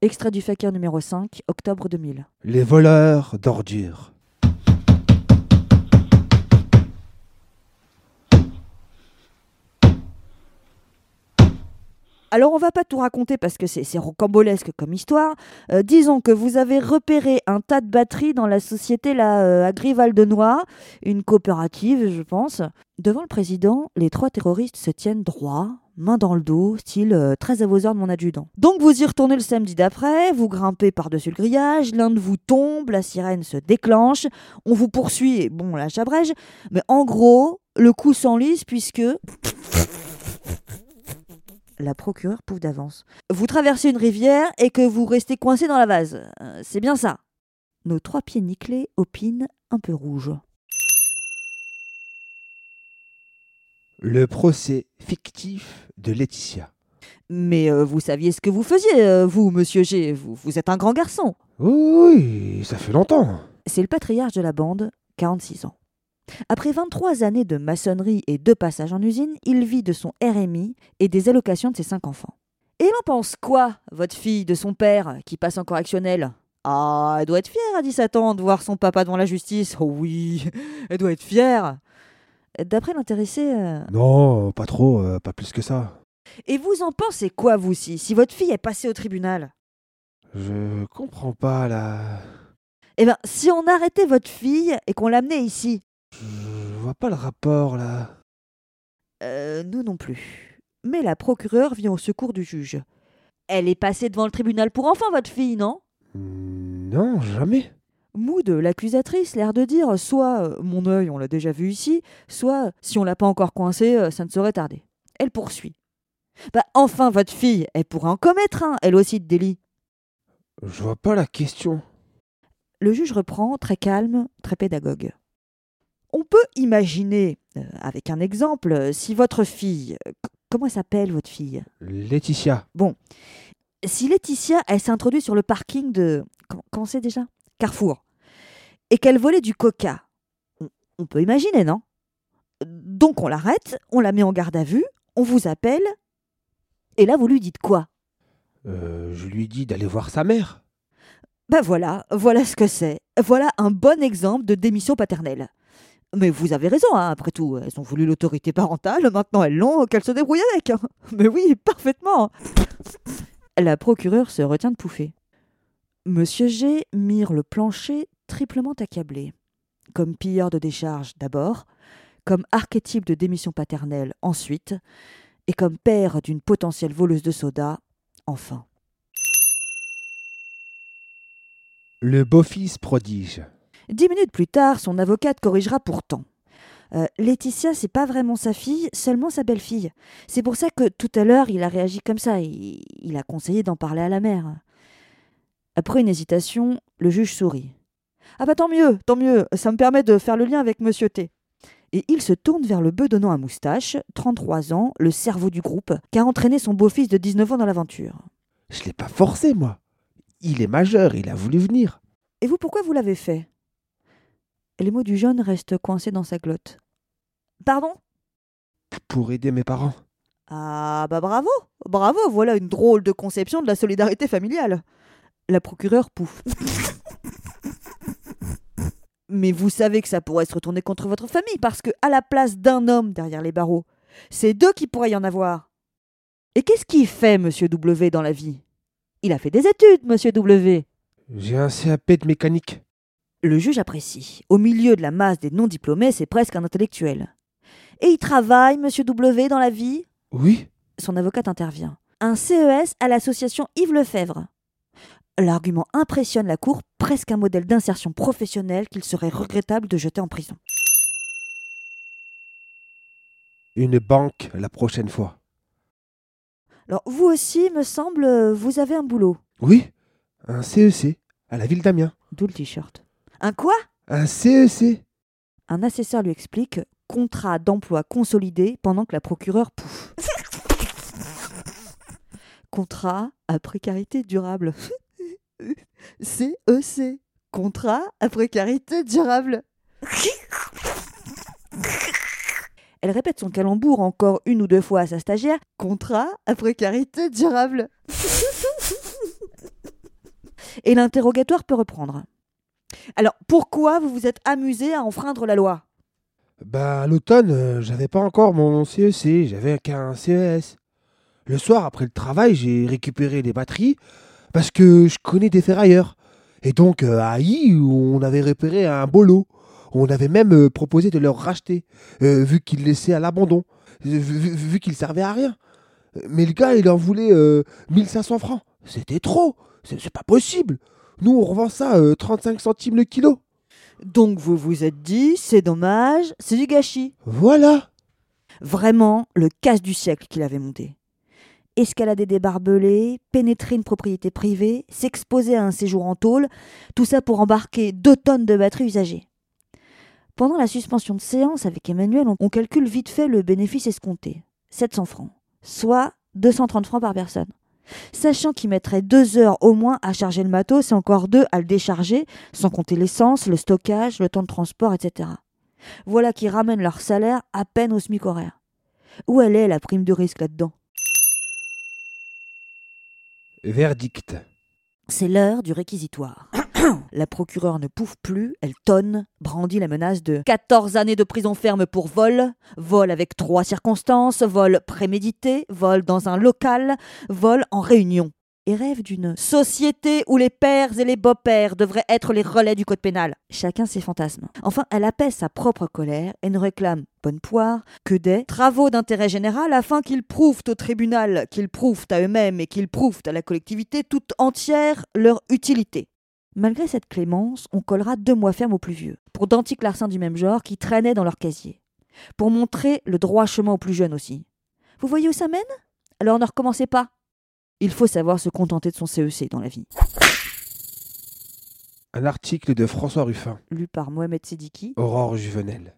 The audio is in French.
Extrait du Fakir numéro 5, octobre 2000. Les voleurs d'ordures. Alors on va pas tout raconter parce que c'est rocambolesque comme histoire. Euh, disons que vous avez repéré un tas de batteries dans la société là, euh, à Grival-de-Noix, une coopérative je pense. Devant le président, les trois terroristes se tiennent droit, main dans le dos, style euh, très à vos ordres mon adjudant. Donc vous y retournez le samedi d'après, vous grimpez par-dessus le grillage, l'un de vous tombe, la sirène se déclenche, on vous poursuit, et bon là j'abrège, mais en gros, le coup s'enlise puisque la procureure pouffe d'avance. Vous traversez une rivière et que vous restez coincé dans la vase. Euh, c'est bien ça. Nos trois pieds nickelés opinent un peu rouge. Le procès fictif de Laetitia. Mais euh, vous saviez ce que vous faisiez, euh, vous, monsieur G. Vous, vous êtes un grand garçon. Oui, ça fait longtemps. C'est le patriarche de la bande, 46 ans. Après 23 années de maçonnerie et deux passages en usine, il vit de son RMI et des allocations de ses cinq enfants. Et il en pense quoi, votre fille, de son père, qui passe en correctionnel? Ah, elle doit être fière à 17 ans de voir son papa devant la justice. Oh oui, elle doit être fière. D'après l'intéressé. euh, Non, pas trop, euh, pas plus que ça. Et vous en pensez quoi, vous, si, si votre fille est passée au tribunal? Je comprends pas là. Eh bien, si on arrêtait votre fille et qu'on l'amenait ici, Je vois pas le rapport là. Euh, nous non plus. Mais la procureure vient au secours du juge. Elle est passée devant le tribunal pour enfants, votre fille, non? Hmm, Non, jamais. Mood, l'accusatrice, l'air de dire soit euh, mon œil, on l'a déjà vu ici, soit si on l'a pas encore coincée, euh, ça ne saurait tarder. Elle poursuit. Bah, enfin, votre fille, elle pourrait en commettre un, elle aussi, de délit. Je vois pas la question. Le juge reprend, très calme, très pédagogue. On peut imaginer, euh, avec un exemple, si votre fille. comment elle s'appelle, votre fille? Laetitia. si Laetitia, elle s'introduit sur le parking de. Comment c'est déjà? Carrefour. Et qu'elle volait du coca? On, peut imaginer, non? Donc on l'arrête, on la met en garde à vue, on vous appelle. Et là, vous lui dites quoi? Euh, je lui dis d'aller voir sa mère. Ben voilà, voilà ce que c'est. Voilà un bon exemple de démission paternelle. Mais vous avez raison, hein, après tout, elles ont voulu l'autorité parentale, maintenant elles l'ont, qu'elles se débrouillent avec. hein. Mais oui, parfaitement. La procureure se retient de pouffer. Monsieur G mire le plancher triplement accablé. Comme pilleur de décharge d'abord, comme archétype de démission paternelle ensuite, et comme père d'une potentielle voleuse de soda enfin. Le beau-fils prodige. Dix minutes plus tard, son avocate corrigera pourtant. Euh, Laetitia, c'est pas vraiment sa fille, seulement sa belle-fille. C'est pour ça que tout à l'heure, il a réagi comme ça. Il, il a conseillé d'en parler à la mère. Après une hésitation, le juge sourit. Ah bah tant mieux, tant mieux, ça me permet de faire le lien avec Monsieur T. Et il se tourne vers le bedonnant à moustache, 33 ans, le cerveau du groupe, qui a entraîné son beau-fils de 19 ans dans l'aventure. Je l'ai pas forcé, moi. Il est majeur, il a voulu venir. Et vous, pourquoi vous l'avez fait? Les mots du jeune restent coincés dans sa glotte. Pardon? Pour aider mes parents. Ah bah bravo, bravo, voilà une drôle de conception de la solidarité familiale. La procureure pouffe. Mais vous savez que ça pourrait se retourner contre votre famille parce que à la place d'un homme derrière les barreaux, c'est deux qui pourraient y en avoir. Et qu'est-ce qu'il fait, monsieur W, dans la vie? Il a fait des études, monsieur W. J'ai un CAP de mécanique. Le juge apprécie. Au milieu de la masse des non-diplômés, c'est presque un intellectuel. Et il travaille, monsieur W, dans la vie? Oui Son avocate intervient. Un CES à l'association Yves Lefebvre. L'argument impressionne la Cour, presque un modèle d'insertion professionnelle qu'il serait regrettable de jeter en prison. Une banque la prochaine fois. Alors, vous aussi, me semble, euh, vous avez un boulot. Oui Un CEC, à la ville d'Amiens. D'où le t-shirt. Un quoi? Un E CEC Un assesseur lui explique contrat d'emploi consolidé pendant que la procureure pouffe. contrat à précarité durable. CEC. Contrat à précarité durable. Elle répète son calembour encore une ou deux fois à sa stagiaire. Contrat à précarité durable. et l'interrogatoire peut reprendre. Alors, pourquoi vous vous êtes amusé à enfreindre la loi? Bah, l'automne, euh, j'avais pas encore mon CEC, j'avais qu'un CES. Le soir, après le travail, j'ai récupéré les batteries parce que je connais des ferrailleurs. Et donc, euh, à I, on avait repéré un bolo. On avait même euh, proposé de leur racheter, euh, vu qu'ils laissaient à l'abandon, vu, vu- qu'ils servaient à rien. Mais le gars, il en voulait euh, 1500 francs. C'était trop. C'est c'est pas possible. Nous, on revend ça euh, 35 centimes le kilo. Donc vous vous êtes dit, c'est dommage, c'est du gâchis. Voilà. Vraiment le casse du siècle qu'il avait monté. Escalader des barbelés, pénétrer une propriété privée, s'exposer à un séjour en tôle, tout ça pour embarquer deux tonnes de batteries usagées. Pendant la suspension de séance avec Emmanuel, on- calcule vite fait le bénéfice escompté. 700 francs, soit 230 francs par personne. Sachant qu'il mettrait deux heures au moins à charger le matos et encore deux à le décharger, sans compter l'essence, le stockage, le temps de transport, etc. Voilà qui ramène leur salaire à peine au SMIC horaire. Où elle est la prime de risque là-dedans? Verdict. C'est l'heure du réquisitoire. la procureure ne pouffe plus, elle tonne, brandit la menace de 14 années de prison ferme pour vol, vol avec trois circonstances, vol prémédité, vol dans un local, vol en réunion. Et rêve d'une société où les pères et les beaux-pères devraient être les relais du code pénal. Chacun ses fantasmes. Enfin, elle apaise sa propre colère et ne réclame, bonne poire, que des travaux d'intérêt général afin qu'ils prouvent au tribunal, qu'ils prouvent à eux-mêmes et qu'ils prouvent à la collectivité toute entière leur utilité. Malgré cette clémence, on collera deux mois fermes aux plus vieux, pour d'antiques larcins du même genre qui traînaient dans leur casier. Pour montrer le droit chemin aux plus jeunes aussi. Vous voyez où ça mène? Alors ne recommencez pas. Il faut savoir se contenter de son CEC dans la vie. Un article de François Ruffin, Lu par Mohamed Sidiki. Aurore Juvenel.